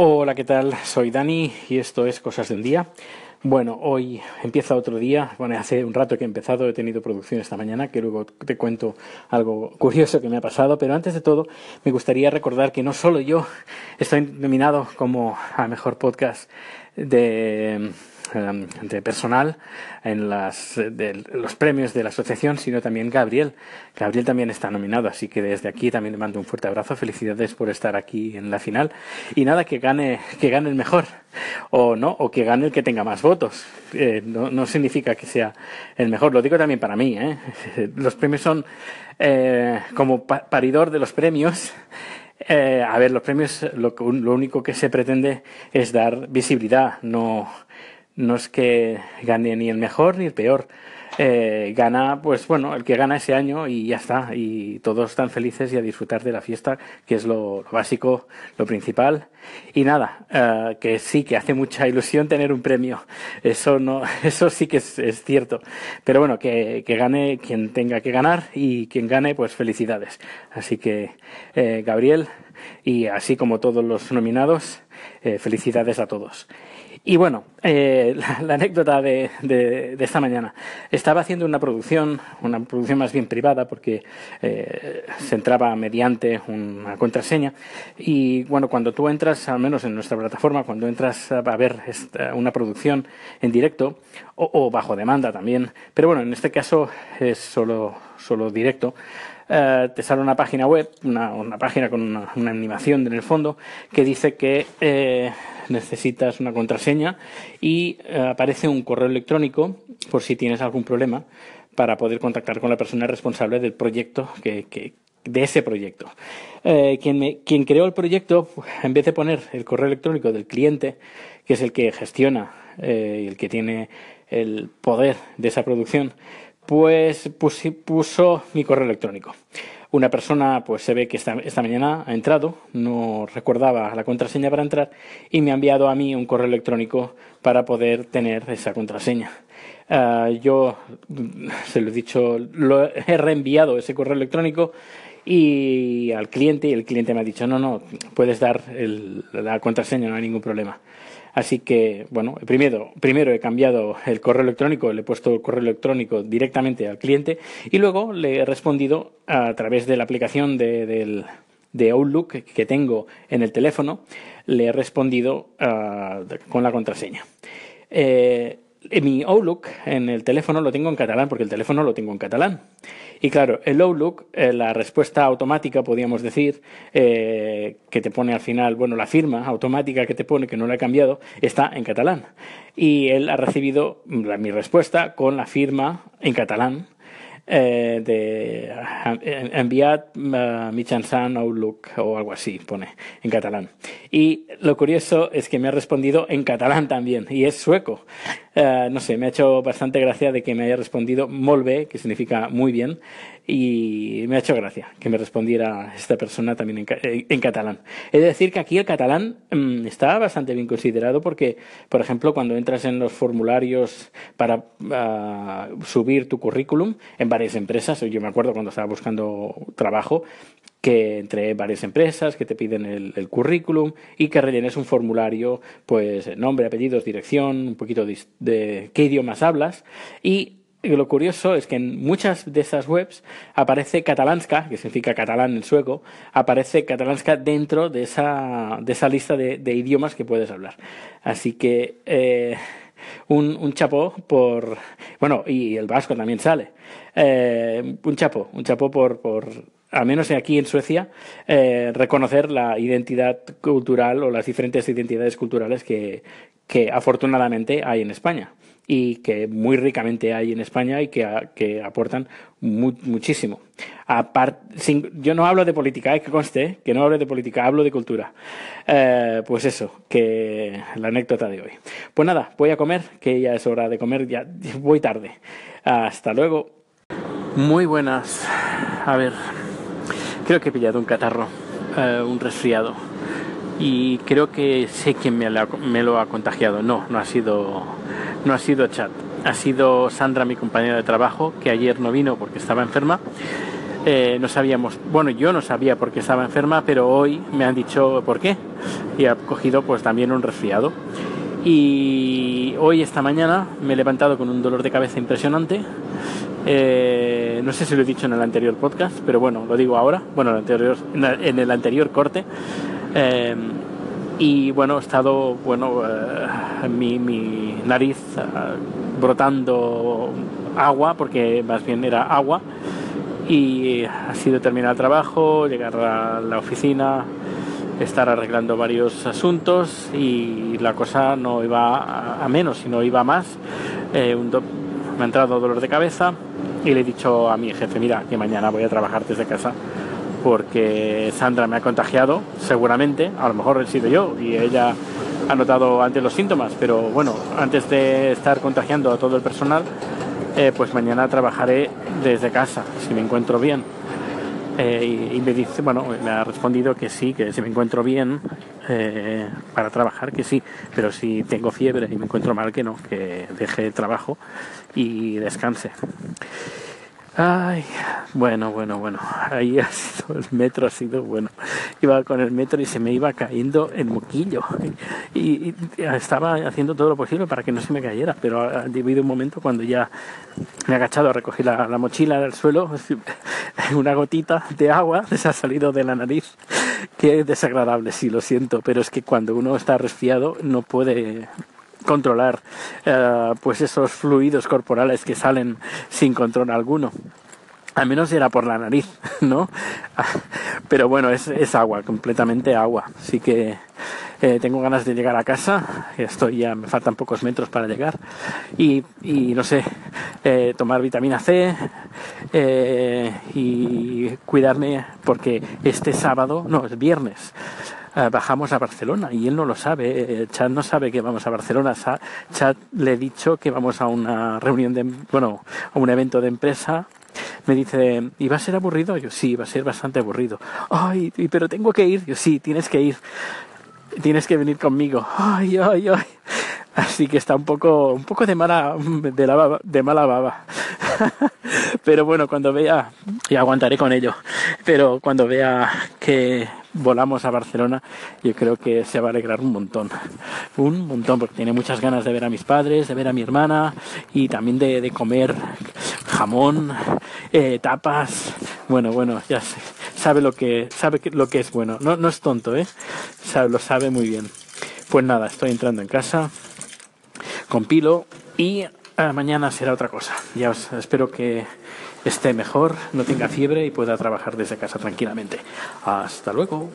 Hola, ¿qué tal? Soy Dani y esto es Cosas de un Día. Bueno, hoy empieza otro día. Bueno, hace un rato que he empezado, he tenido producción esta mañana, que luego te cuento algo curioso que me ha pasado. Pero antes de todo, me gustaría recordar que no solo yo estoy nominado como a mejor podcast de Em, personal en las, de, los premios de la asociación, sino también Gabriel. Gabriel también está nominado, así que desde aquí también le mando un fuerte abrazo. Felicidades por estar aquí en la final. Y nada, que gane, que gane el mejor. O no, o que gane el que tenga más votos. Eh, no, no, significa que sea el mejor. Lo digo también para mí. ¿eh? Los premios son eh, como paridor de los premios. Eh, a ver, los premios lo, lo, único que se pretende es dar visibilidad, no, no es que gane ni el mejor ni el peor. Eh, gana, pues bueno, el que gana ese año y ya está. Y todos están felices y a disfrutar de la fiesta, que es lo, básico, lo principal. Y nada, eh, que sí, que hace mucha ilusión tener un premio. Eso no, eso sí que es, es cierto. Pero bueno, que, que, gane quien tenga que ganar y quien gane, pues felicidades. Así que, eh, Gabriel, y así como todos los nominados, eh, felicidades a todos. Y bueno, eh, la, anécdota de, esta mañana. Estaba haciendo una producción, una producción más bien privada, porque eh, se entraba mediante una contraseña. Y bueno, cuando tú entras, al menos en nuestra plataforma, cuando entras a ver una producción en directo, o, o, bajo demanda también, pero bueno, en este caso es solo, solo directo. Uh, te sale una página web, una, página con una, animación en el fondo, que dice que eh, necesitas una contraseña y uh, aparece un correo electrónico por si tienes algún problema para poder contactar con la persona responsable del proyecto que, de ese proyecto. Eh, quien, creó el proyecto, en vez de poner el correo electrónico del cliente, que es el que gestiona eh, el que tiene el poder de esa producción, pues pusi, puso mi correo electrónico. Una persona, pues se ve que esta, mañana ha entrado, no recordaba la contraseña para entrar y me ha enviado a mí un correo electrónico para poder tener esa contraseña. Uh, yo se lo he dicho, lo he reenviado ese correo electrónico y al cliente y el cliente me ha dicho no, no, puedes dar el, la contraseña, no hay ningún problema. Así que, bueno, primero, primero he cambiado el correo electrónico, le he puesto el correo electrónico directamente al cliente y luego le he respondido a través de la aplicación de, del, de Outlook que tengo en el teléfono, le he respondido uh, con la contraseña. Eh, mi Outlook en el teléfono lo tengo en catalán porque el teléfono lo tengo en catalán. Y claro, el Outlook, eh, la respuesta automática, podríamos decir, eh, que te pone al final, bueno, la firma automática que te pone, que no la he cambiado, está en catalán. Y él ha recibido la, mi respuesta con la firma en catalán eh, de enviat uh, mitjançant Outlook o algo así, pone en catalán. Y lo curioso es que me ha respondido en catalán también, y es sueco. Uh, no sé, me ha hecho bastante gracia de que me haya respondido molt bé, que significa muy bien, y me ha hecho gracia que me respondiera esta persona también en, eh, en catalán. Es decir, que aquí el catalán mmm, está bastante bien considerado porque, por ejemplo, cuando entras en los formularios para uh, subir tu currículum en varias empresas, yo me acuerdo cuando estaba buscando trabajo, que entre varias empresas que te piden el, currículum y que rellenes un formulario, pues nombre, apellidos, dirección, un poquito de, qué idiomas hablas y lo curioso es que en muchas de esas webs aparece catalanska, que significa catalán en sueco, aparece catalanska dentro de esa, de esa lista de, de idiomas que puedes hablar. Así que eh, un, un chapó por... Bueno, y el vasco también sale. Eh, un chapó, un chapó por, por al menos aquí en Suecia, eh, reconocer la identidad cultural o las diferentes identidades culturales que, que afortunadamente hay en España y que muy ricamente hay en España y que, que aportan mu muchísimo. Yo no hablo de política, hay que conste que no hablo de política, hablo de cultura. Eh, pues eso, que la anécdota de hoy. Pues nada, voy a comer, que ya es hora de comer, ya voy tarde. Hasta luego. Muy buenas. A ver, creo que he pillado un catarro, eh, un resfriado. Y creo que sé quién me, me lo ha contagiado. No, no ha sido no ha sido chat, ha sido Sandra, mi compañera de trabajo, que ayer no vino porque estaba enferma. Eh, no sabíamos, bueno, yo no sabía por qué estaba enferma, pero hoy me han dicho por qué y ha cogido pues también un resfriado. Y hoy, esta mañana, me he levantado con un dolor de cabeza impresionante. Eh, no sé si lo he dicho en el anterior podcast, pero bueno, lo digo ahora, bueno, en el anterior corte. Eh, y bueno, he estado, bueno, eh, mi, mi, nariz brotando agua, porque más bien era agua. Y ha sido terminar el trabajo, llegar a la oficina, estar arreglando varios asuntos y la cosa no iba a, menos, sino iba más. Eh, me ha entrado dolor de cabeza y le he dicho a mi jefe, mira, que mañana voy a trabajar desde casa porque Sandra me ha contagiado, seguramente, a lo mejor he sido yo y ella ha notado antes los síntomas, pero bueno, antes de estar contagiando a todo el personal, eh, pues mañana trabajaré desde casa, si me encuentro bien. Eh, y, me dice, bueno, me ha respondido que sí, que si me encuentro bien eh, para trabajar, que sí, pero si tengo fiebre y me encuentro mal, que no, que deje trabajo y descanse. Ay, bueno, bueno, bueno. Ahí ha sido el metro, ha sido bueno. Iba con el metro y se me iba cayendo el moquillo. Y, estaba haciendo todo lo posible para que no se me cayera, pero ha habido un momento cuando ya me he agachado a recoger la, la mochila del suelo, una gotita de agua se ha salido de la nariz. Qué desagradable, sí, lo siento, pero es que cuando uno está resfriado no puede controlar eh, pues esos fluidos corporales que salen sin control alguno. Al menos era por la nariz, ¿no? Pero bueno, es, es agua, completamente agua. Así que eh, tengo ganas de llegar a casa. Estoy ya, me faltan pocos metros para llegar. Y, y no sé, eh, tomar vitamina C y cuidarme porque este sábado, no, es viernes, bajamos a Barcelona y él no lo sabe. Eh, Chad no sabe que vamos a Barcelona. Chad le he dicho que vamos a una reunión de, bueno, a un evento de empresa. Me dice, ¿y va a ser aburrido? Yo sí, va a ser bastante aburrido. Ay, pero tengo que ir. Yo sí, tienes que ir. Tienes que venir conmigo. Ay, ay, ay. Así que está un poco, un poco de mala, de, la de mala baba. pero bueno, cuando vea, y aguantaré con ello, pero cuando vea que volamos a Barcelona, yo creo que se va a alegrar un montón. Un montón, porque tiene muchas ganas de ver a mis padres, de ver a mi hermana y también de, comer jamón, eh, tapas. Bueno, bueno, ya sé, sabe lo que, sabe lo que es bueno. No, no es tonto, ¿eh? lo sabe muy bien. Pues nada, estoy entrando en casa, compilo y ah, mañana será otra cosa. Ya os espero que esté mejor, no tenga fiebre y pueda trabajar desde casa tranquilamente. Hasta luego.